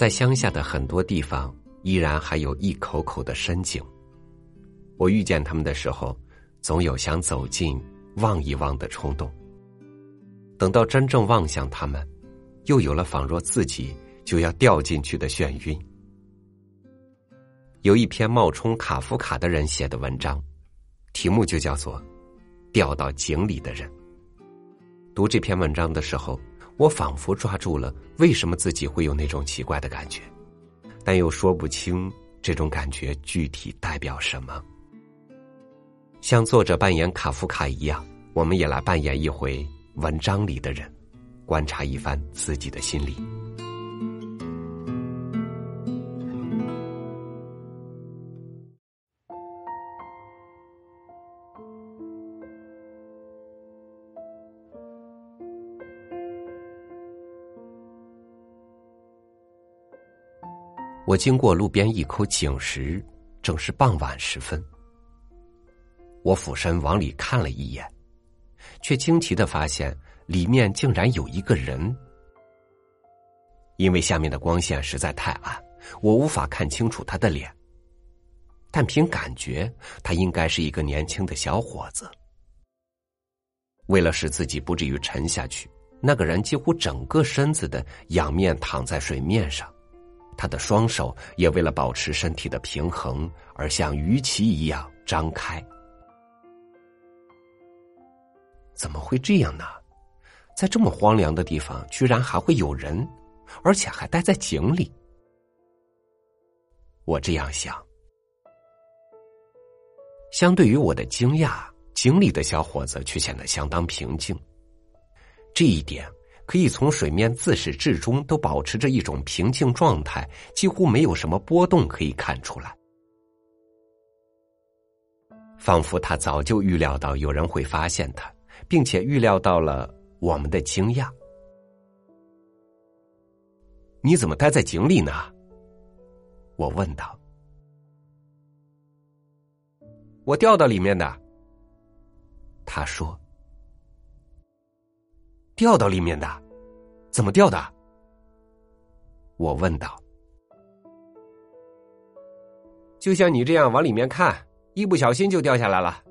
在乡下的很多地方，依然还有一口口的深井。我遇见他们的时候，总有想走近望一望的冲动。等到真正望向他们，又有了仿若自己就要掉进去的眩晕。有一篇冒充卡夫卡的人写的文章，题目就叫做《掉到井里的人》。读这篇文章的时候，我仿佛抓住了为什么自己会有那种奇怪的感觉，但又说不清这种感觉具体代表什么。像作者扮演卡夫卡一样，我们也来扮演一回文章里的人，观察一番自己的心理。我经过路边一口井时，正是傍晚时分。我俯身往里看了一眼，却惊奇的发现里面竟然有一个人。因为下面的光线实在太暗，我无法看清楚他的脸，但凭感觉，他应该是一个年轻的小伙子。为了使自己不至于沉下去，那个人几乎整个身子的仰面躺在水面上。他的双手也为了保持身体的平衡而像鱼鳍一样张开。怎么会这样呢？在这么荒凉的地方，居然还会有人，而且还待在井里。我这样想。相对于我的惊讶，井里的小伙子却显得相当平静。这一点。可以从水面自始至终都保持着一种平静状态，几乎没有什么波动可以看出来，仿佛他早就预料到有人会发现他，并且预料到了我们的惊讶。你怎么待在井里呢？我问道。我掉到里面的。他说。掉到里面的，怎么掉的？我问道。就像你这样往里面看，一不小心就掉下来了。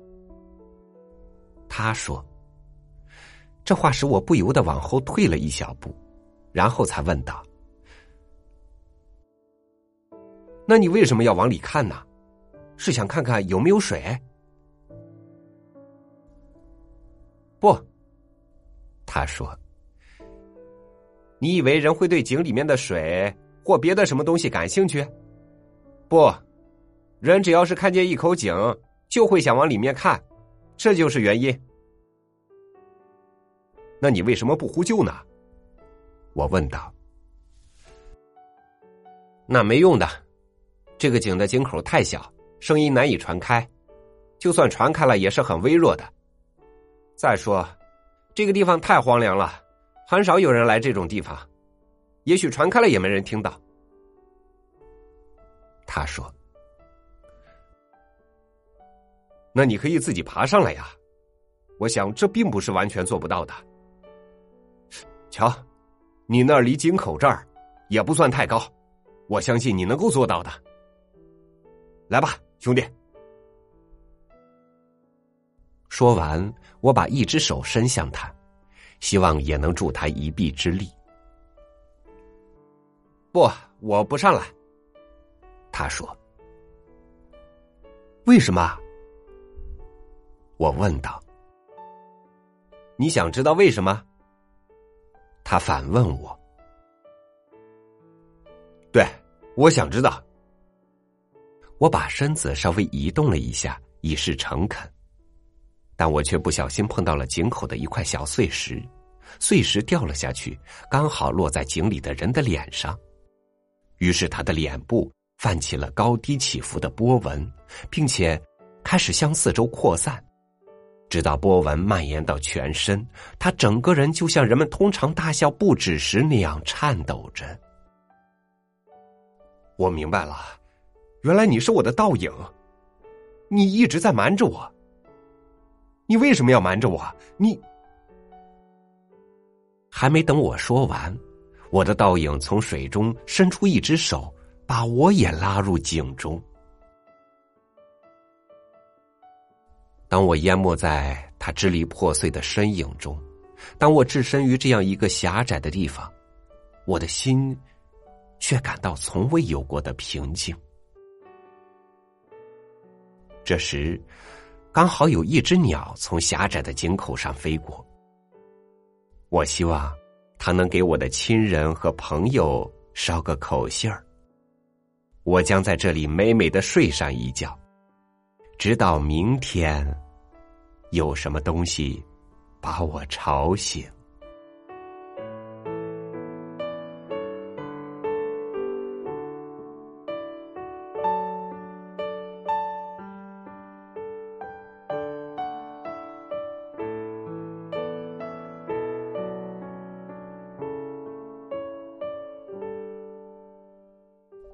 他说。这话使我不由得往后退了一小步，然后才问道：“那你为什么要往里看呢？是想看看有没有水？”不。他说：“你以为人会对井里面的水或别的什么东西感兴趣？不，人只要是看见一口井，就会想往里面看，这就是原因。那你为什么不呼救呢？”我问道。“那没用的，这个井的井口太小，声音难以传开，就算传开了也是很微弱的。再说。”这个地方太荒凉了，很少有人来这种地方，也许传开了也没人听到。他说：“那你可以自己爬上来呀，我想这并不是完全做不到的。瞧，你那儿离井口这儿也不算太高，我相信你能够做到的。来吧，兄弟。”说完，我把一只手伸向他，希望也能助他一臂之力。不，我不上来。他说：“为什么？”我问道。“你想知道为什么？”他反问我。“对，我想知道。”我把身子稍微移动了一下，以示诚恳。但我却不小心碰到了井口的一块小碎石，碎石掉了下去，刚好落在井里的人的脸上，于是他的脸部泛起了高低起伏的波纹，并且开始向四周扩散，直到波纹蔓延到全身，他整个人就像人们通常大笑不止时那样颤抖着。我明白了，原来你是我的倒影，你一直在瞒着我。你为什么要瞒着我？你还没等我说完，我的倒影从水中伸出一只手，把我也拉入井中。当我淹没在他支离破碎的身影中，当我置身于这样一个狭窄的地方，我的心却感到从未有过的平静。这时，刚好有一只鸟从狭窄的井口上飞过。我希望它能给我的亲人和朋友捎个口信儿。我将在这里美美的睡上一觉。直到明天，有什么东西把我吵醒？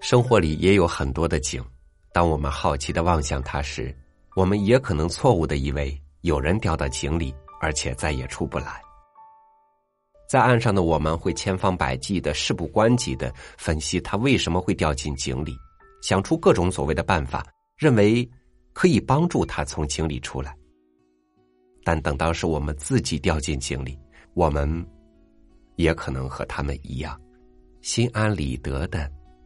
生活里也有很多的井。当我们好奇的望向它时，我们也可能错误的以为有人掉到井里，而且再也出不来。在岸上的我们会千方百计的、事不关己的分析他为什么会掉进井里，想出各种所谓的办法，认为可以帮助他从井里出来。但等到是我们自己掉进井里，我们也可能和他们一样，心安理得的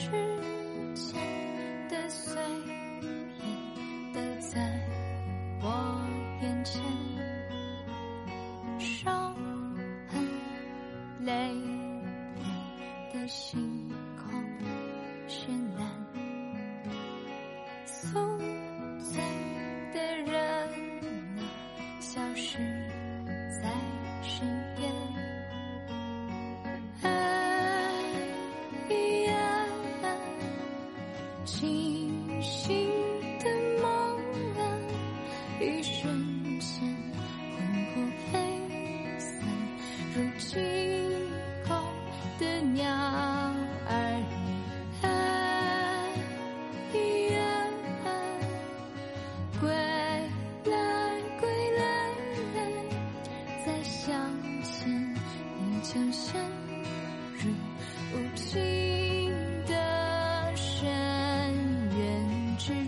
时间的碎片都在我眼前伤痕累累的心。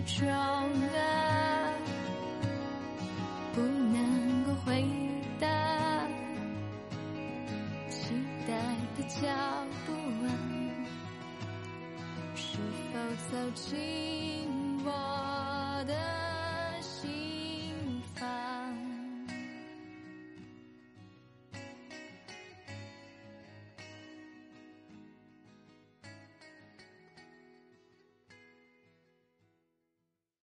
try.